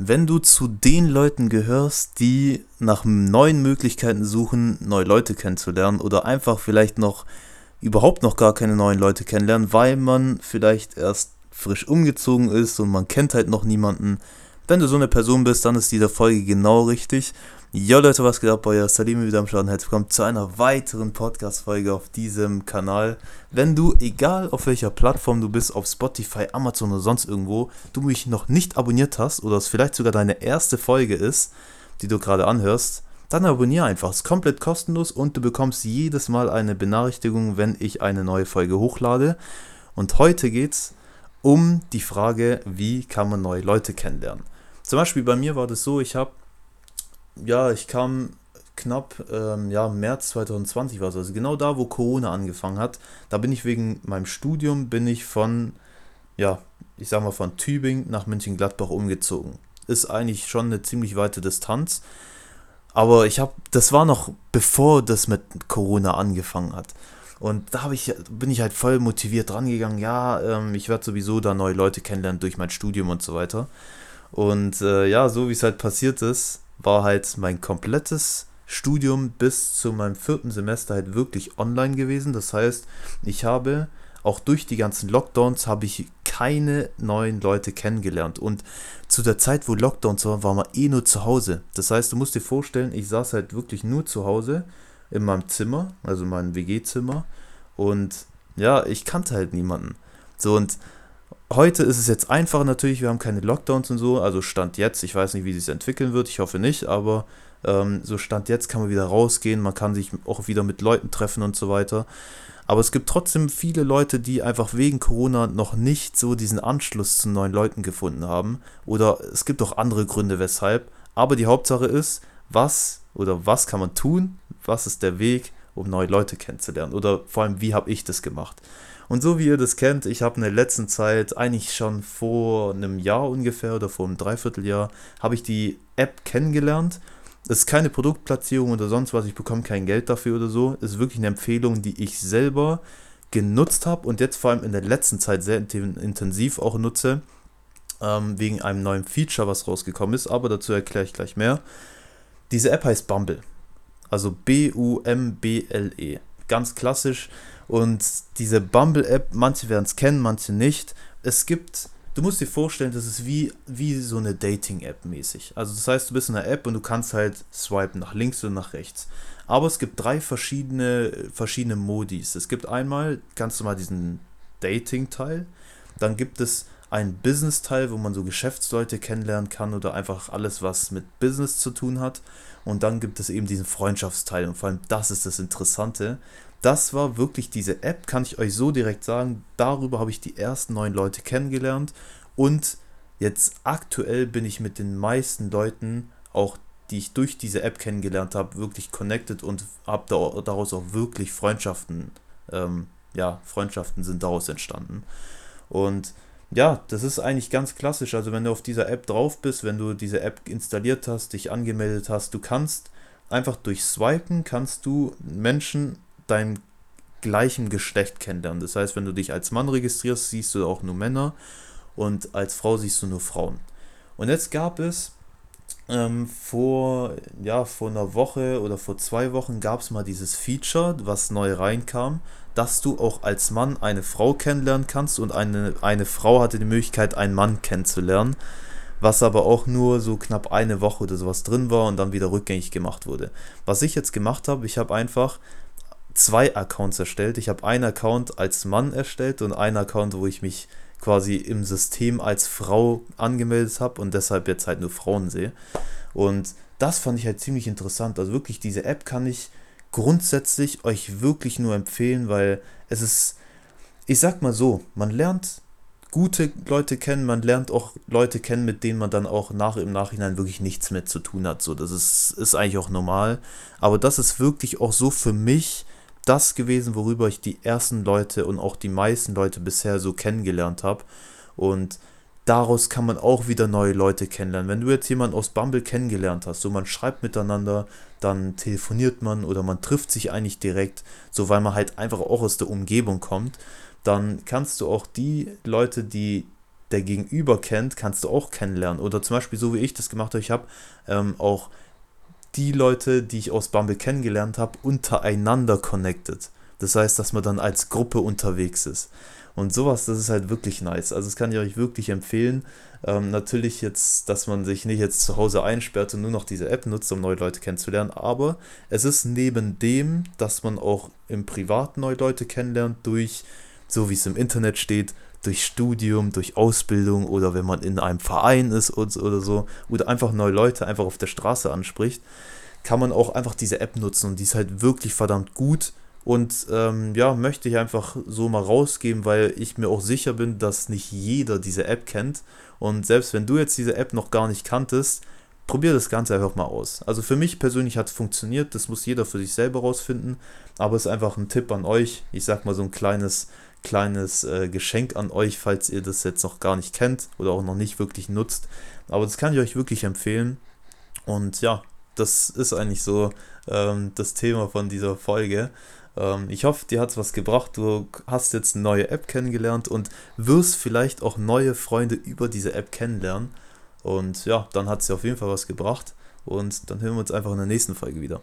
Wenn du zu den Leuten gehörst, die nach neuen Möglichkeiten suchen, neue Leute kennenzulernen oder einfach vielleicht noch überhaupt noch gar keine neuen Leute kennenlernen, weil man vielleicht erst frisch umgezogen ist und man kennt halt noch niemanden. Wenn du so eine Person bist, dann ist diese Folge genau richtig. Jo Leute, was geht ab? Euer Salim wieder am Schaden. Herzlich willkommen zu einer weiteren Podcast-Folge auf diesem Kanal. Wenn du, egal auf welcher Plattform du bist, auf Spotify, Amazon oder sonst irgendwo, du mich noch nicht abonniert hast oder es vielleicht sogar deine erste Folge ist, die du gerade anhörst, dann abonniere einfach. Es ist komplett kostenlos und du bekommst jedes Mal eine Benachrichtigung, wenn ich eine neue Folge hochlade. Und heute geht es um die Frage, wie kann man neue Leute kennenlernen. Zum Beispiel bei mir war das so, ich habe ja, ich kam knapp, ähm, ja, März 2020 war es, also genau da, wo Corona angefangen hat. Da bin ich wegen meinem Studium, bin ich von, ja, ich sag mal von Tübingen nach München-Gladbach umgezogen. Ist eigentlich schon eine ziemlich weite Distanz. Aber ich habe, das war noch bevor das mit Corona angefangen hat. Und da ich, bin ich halt voll motiviert drangegangen, ja, ähm, ich werde sowieso da neue Leute kennenlernen durch mein Studium und so weiter. Und äh, ja, so wie es halt passiert ist, war halt mein komplettes Studium bis zu meinem vierten Semester halt wirklich online gewesen. Das heißt, ich habe auch durch die ganzen Lockdowns habe ich keine neuen Leute kennengelernt. Und zu der Zeit, wo Lockdowns waren, war man eh nur zu Hause. Das heißt, du musst dir vorstellen, ich saß halt wirklich nur zu Hause in meinem Zimmer, also in meinem WG-Zimmer. Und ja, ich kannte halt niemanden. So und Heute ist es jetzt einfacher natürlich, wir haben keine Lockdowns und so, also Stand jetzt, ich weiß nicht, wie sich entwickeln wird, ich hoffe nicht, aber ähm, so Stand jetzt kann man wieder rausgehen, man kann sich auch wieder mit Leuten treffen und so weiter. Aber es gibt trotzdem viele Leute, die einfach wegen Corona noch nicht so diesen Anschluss zu neuen Leuten gefunden haben. Oder es gibt auch andere Gründe, weshalb. Aber die Hauptsache ist, was oder was kann man tun? Was ist der Weg, um neue Leute kennenzulernen? Oder vor allem, wie habe ich das gemacht? Und so wie ihr das kennt, ich habe in der letzten Zeit, eigentlich schon vor einem Jahr ungefähr oder vor einem Dreivierteljahr, habe ich die App kennengelernt. Es ist keine Produktplatzierung oder sonst was, ich bekomme kein Geld dafür oder so. Es ist wirklich eine Empfehlung, die ich selber genutzt habe und jetzt vor allem in der letzten Zeit sehr intensiv auch nutze, ähm, wegen einem neuen Feature, was rausgekommen ist, aber dazu erkläre ich gleich mehr. Diese App heißt Bumble, also B-U-M-B-L-E. Ganz klassisch und diese Bumble-App, manche werden es kennen, manche nicht. Es gibt, du musst dir vorstellen, das ist wie, wie so eine Dating-App mäßig. Also das heißt, du bist in einer App und du kannst halt swipen nach links oder nach rechts. Aber es gibt drei verschiedene, verschiedene Modis. Es gibt einmal ganz normal diesen Dating-Teil. Dann gibt es einen Business-Teil, wo man so Geschäftsleute kennenlernen kann oder einfach alles, was mit Business zu tun hat. Und dann gibt es eben diesen Freundschaftsteil. Und vor allem das ist das Interessante das war wirklich diese App, kann ich euch so direkt sagen. Darüber habe ich die ersten neun Leute kennengelernt und jetzt aktuell bin ich mit den meisten Leuten, auch die ich durch diese App kennengelernt habe, wirklich connected und habe da, daraus auch wirklich Freundschaften, ähm, ja, Freundschaften sind daraus entstanden. Und ja, das ist eigentlich ganz klassisch. Also wenn du auf dieser App drauf bist, wenn du diese App installiert hast, dich angemeldet hast, du kannst einfach durch Swipen kannst du Menschen deinem gleichen Geschlecht kennenlernen. Das heißt, wenn du dich als Mann registrierst, siehst du auch nur Männer und als Frau siehst du nur Frauen. Und jetzt gab es ähm, vor, ja, vor einer Woche oder vor zwei Wochen gab es mal dieses Feature, was neu reinkam, dass du auch als Mann eine Frau kennenlernen kannst und eine, eine Frau hatte die Möglichkeit, einen Mann kennenzulernen, was aber auch nur so knapp eine Woche oder sowas drin war und dann wieder rückgängig gemacht wurde. Was ich jetzt gemacht habe, ich habe einfach zwei Accounts erstellt. Ich habe einen Account als Mann erstellt und einen Account, wo ich mich quasi im System als Frau angemeldet habe und deshalb jetzt halt nur Frauen sehe. Und das fand ich halt ziemlich interessant. Also wirklich, diese App kann ich grundsätzlich euch wirklich nur empfehlen, weil es ist, ich sag mal so, man lernt gute Leute kennen, man lernt auch Leute kennen, mit denen man dann auch nach im Nachhinein wirklich nichts mehr zu tun hat. So, das ist, ist eigentlich auch normal. Aber das ist wirklich auch so für mich das gewesen, worüber ich die ersten Leute und auch die meisten Leute bisher so kennengelernt habe. Und daraus kann man auch wieder neue Leute kennenlernen. Wenn du jetzt jemanden aus Bumble kennengelernt hast, so man schreibt miteinander, dann telefoniert man oder man trifft sich eigentlich direkt, so weil man halt einfach auch aus der Umgebung kommt, dann kannst du auch die Leute, die der Gegenüber kennt, kannst du auch kennenlernen. Oder zum Beispiel so wie ich das gemacht habe, ich habe ähm, auch die Leute, die ich aus Bumble kennengelernt habe, untereinander connected. Das heißt, dass man dann als Gruppe unterwegs ist. Und sowas, das ist halt wirklich nice. Also das kann ich euch wirklich empfehlen. Ähm, natürlich jetzt, dass man sich nicht jetzt zu Hause einsperrt und nur noch diese App nutzt, um neue Leute kennenzulernen. Aber es ist neben dem, dass man auch im Privaten neue Leute kennenlernt, durch, so wie es im Internet steht, durch Studium, durch Ausbildung oder wenn man in einem Verein ist oder so, oder einfach neue Leute einfach auf der Straße anspricht, kann man auch einfach diese App nutzen und die ist halt wirklich verdammt gut. Und ähm, ja, möchte ich einfach so mal rausgeben, weil ich mir auch sicher bin, dass nicht jeder diese App kennt. Und selbst wenn du jetzt diese App noch gar nicht kanntest, probier das Ganze einfach mal aus. Also für mich persönlich hat es funktioniert, das muss jeder für sich selber rausfinden, aber es ist einfach ein Tipp an euch. Ich sag mal so ein kleines kleines äh, Geschenk an euch, falls ihr das jetzt noch gar nicht kennt oder auch noch nicht wirklich nutzt. Aber das kann ich euch wirklich empfehlen. Und ja, das ist eigentlich so ähm, das Thema von dieser Folge. Ähm, ich hoffe, dir hat es was gebracht. Du hast jetzt eine neue App kennengelernt und wirst vielleicht auch neue Freunde über diese App kennenlernen. Und ja, dann hat sie auf jeden Fall was gebracht. Und dann hören wir uns einfach in der nächsten Folge wieder.